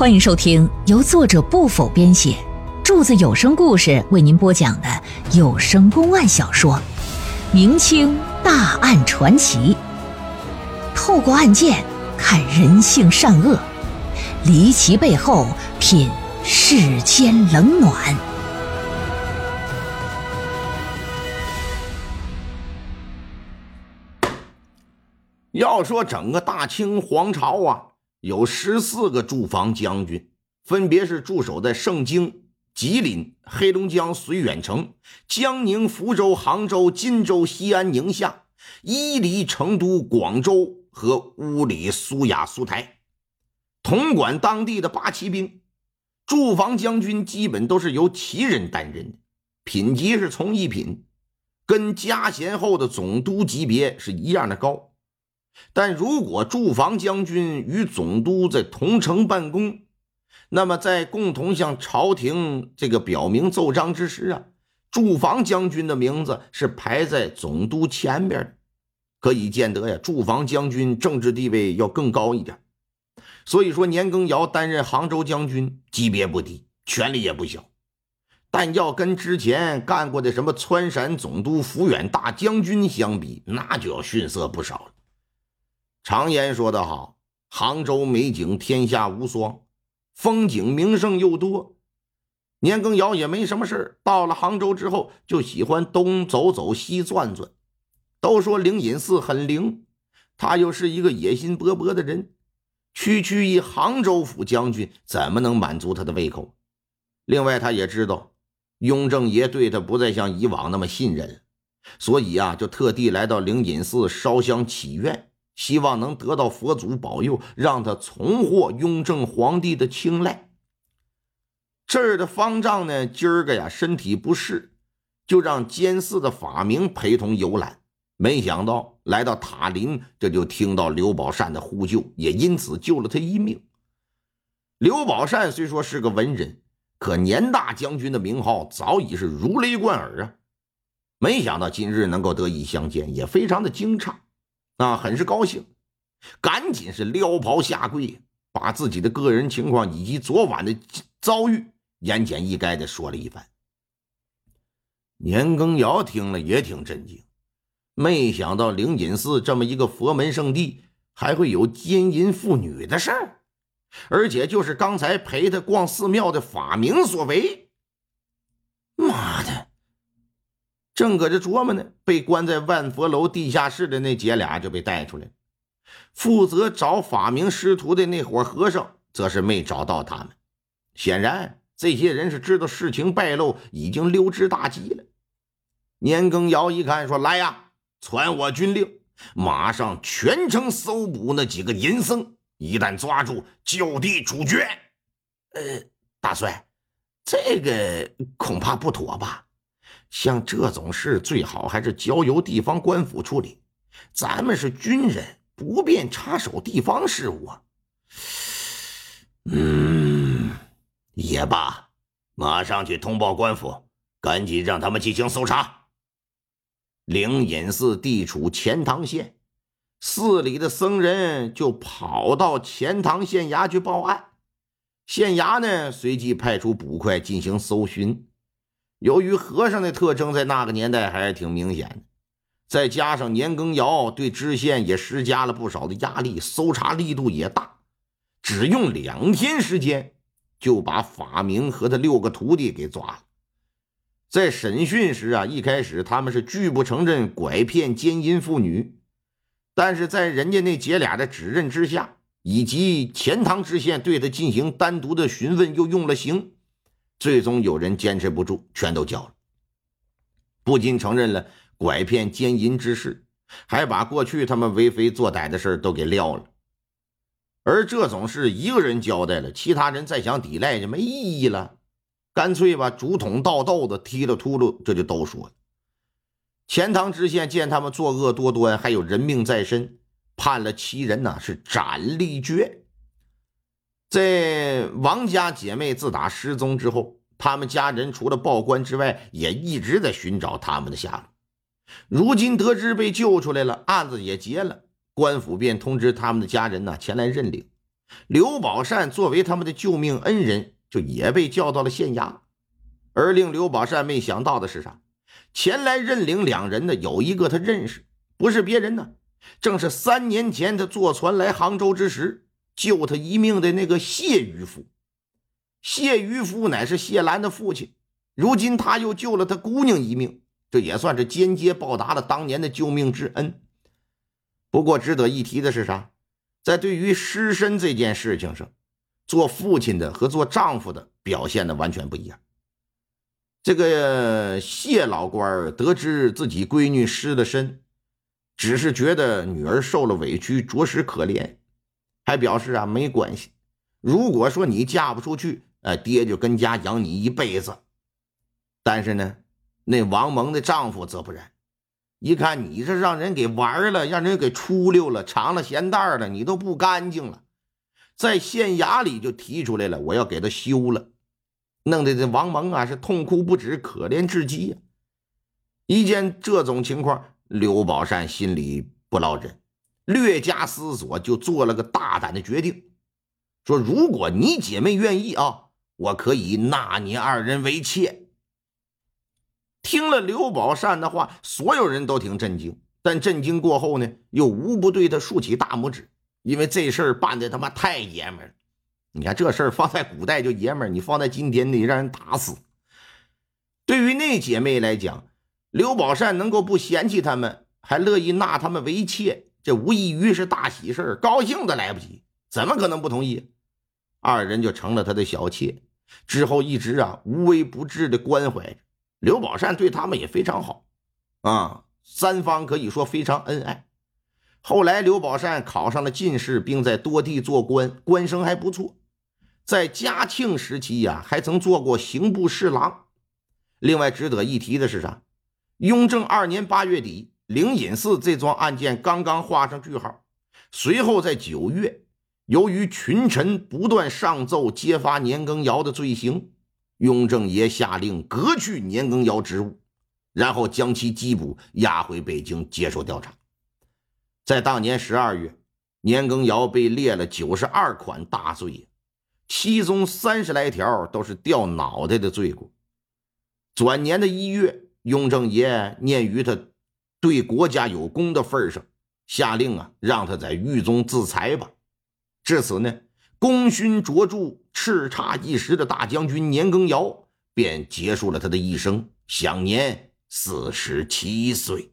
欢迎收听由作者不否编写，柱子有声故事为您播讲的有声公案小说《明清大案传奇》，透过案件看人性善恶，离奇背后品世间冷暖。要说整个大清皇朝啊。有十四个驻防将军，分别是驻守在盛京、吉林、黑龙江绥远城、江宁、福州、杭州、荆州、西安、宁夏、伊犁、成都、广州和乌里、苏雅、苏台，统管当地的八旗兵。驻防将军基本都是由旗人担任的，品级是从一品，跟加衔后的总督级别是一样的高。但如果驻防将军与总督在同城办公，那么在共同向朝廷这个表明奏章之时啊，驻防将军的名字是排在总督前边的，可以见得呀，驻防将军政治地位要更高一点。所以说，年羹尧担任杭州将军，级别不低，权力也不小，但要跟之前干过的什么川陕总督、抚远大将军相比，那就要逊色不少了。常言说得好：“杭州美景天下无双，风景名胜又多。”年羹尧也没什么事到了杭州之后，就喜欢东走走西转转。都说灵隐寺很灵，他又是一个野心勃勃的人，区区一杭州府将军，怎么能满足他的胃口？另外，他也知道雍正爷对他不再像以往那么信任，所以啊，就特地来到灵隐寺烧香祈愿。希望能得到佛祖保佑，让他重获雍正皇帝的青睐。这儿的方丈呢，今儿个呀身体不适，就让监寺的法明陪同游览。没想到来到塔林，这就听到刘宝善的呼救，也因此救了他一命。刘宝善虽说是个文人，可年大将军的名号早已是如雷贯耳啊！没想到今日能够得以相见，也非常的惊诧。啊，很是高兴，赶紧是撩袍下跪，把自己的个人情况以及昨晚的遭遇言简意赅的说了一番。年羹尧听了也挺震惊，没想到灵隐寺这么一个佛门圣地，还会有奸淫妇女的事儿，而且就是刚才陪他逛寺庙的法明所为。妈！正搁这琢磨呢，被关在万佛楼地下室的那姐俩就被带出来。负责找法明师徒的那伙和尚，则是没找到他们。显然，这些人是知道事情败露，已经溜之大吉了。年羹尧一看，说：“来呀，传我军令，马上全城搜捕那几个淫僧，一旦抓住，就地处决。”呃，大帅，这个恐怕不妥吧？像这种事，最好还是交由地方官府处理。咱们是军人，不便插手地方事务啊。嗯，也罢，马上去通报官府，赶紧让他们进行搜查。灵隐寺地处钱塘县，寺里的僧人就跑到钱塘县衙去报案。县衙呢，随即派出捕快进行搜寻。由于和尚的特征在那个年代还是挺明显的，再加上年羹尧对知县也施加了不少的压力，搜查力度也大，只用两天时间就把法明和他六个徒弟给抓了。在审讯时啊，一开始他们是拒不承认拐骗奸淫妇女，但是在人家那姐俩的指认之下，以及钱塘知县对他进行单独的询问，又用了刑。最终有人坚持不住，全都交了。不仅承认了拐骗奸淫之事，还把过去他们为非作歹的事都给撂了。而这种事一个人交代了，其他人再想抵赖就没意义了，干脆把竹筒倒豆子踢了秃噜，这就都说了。钱塘知县见他们作恶多端，还有人命在身，判了七人呢是斩立决。在王家姐妹自打失踪之后，他们家人除了报官之外，也一直在寻找他们的下落。如今得知被救出来了，案子也结了，官府便通知他们的家人呢前来认领。刘宝善作为他们的救命恩人，就也被叫到了县衙。而令刘宝善没想到的是啥？前来认领两人的有一个他认识，不是别人呢，正是三年前他坐船来杭州之时救他一命的那个谢渔夫。谢渔夫乃是谢兰的父亲，如今他又救了他姑娘一命，这也算是间接报答了当年的救命之恩。不过值得一提的是啥？在对于失身这件事情上，做父亲的和做丈夫的表现的完全不一样。这个谢老官得知自己闺女失了身，只是觉得女儿受了委屈，着实可怜，还表示啊没关系。如果说你嫁不出去，哎，爹就跟家养你一辈子。但是呢，那王蒙的丈夫则不然，一看你这让人给玩了，让人给出溜了，尝了咸淡了，你都不干净了，在县衙里就提出来了，我要给他休了。弄得这王蒙啊是痛哭不止，可怜至极呀！一见这种情况，刘宝善心里不落忍，略加思索，就做了个大胆的决定，说：“如果你姐妹愿意啊，我可以纳你二人为妾。”听了刘宝善的话，所有人都挺震惊，但震惊过后呢，又无不对他竖起大拇指，因为这事儿办的他妈太爷们儿。你看这事儿放在古代就爷们，你放在今天得让人打死。对于那姐妹来讲，刘宝善能够不嫌弃他们，还乐意纳他们为妾，这无异于是大喜事，高兴的来不及，怎么可能不同意？二人就成了他的小妾，之后一直啊无微不至的关怀着。刘宝善对他们也非常好，啊，三方可以说非常恩爱。后来刘宝善考上了进士，并在多地做官，官声还不错。在嘉庆时期呀，还曾做过刑部侍郎。另外值得一提的是啥？雍正二年八月底，灵隐寺这桩案件刚刚画上句号。随后在九月，由于群臣不断上奏揭发年羹尧的罪行，雍正爷下令革去年羹尧职务，然后将其缉捕押回北京接受调查。在当年十二月，年羹尧被列了九十二款大罪。其中三十来条都是掉脑袋的罪过。转年的一月，雍正爷念于他对国家有功的份上，下令啊，让他在狱中自裁吧。至此呢，功勋卓著、叱咤一时的大将军年羹尧便结束了他的一生，享年四十七岁。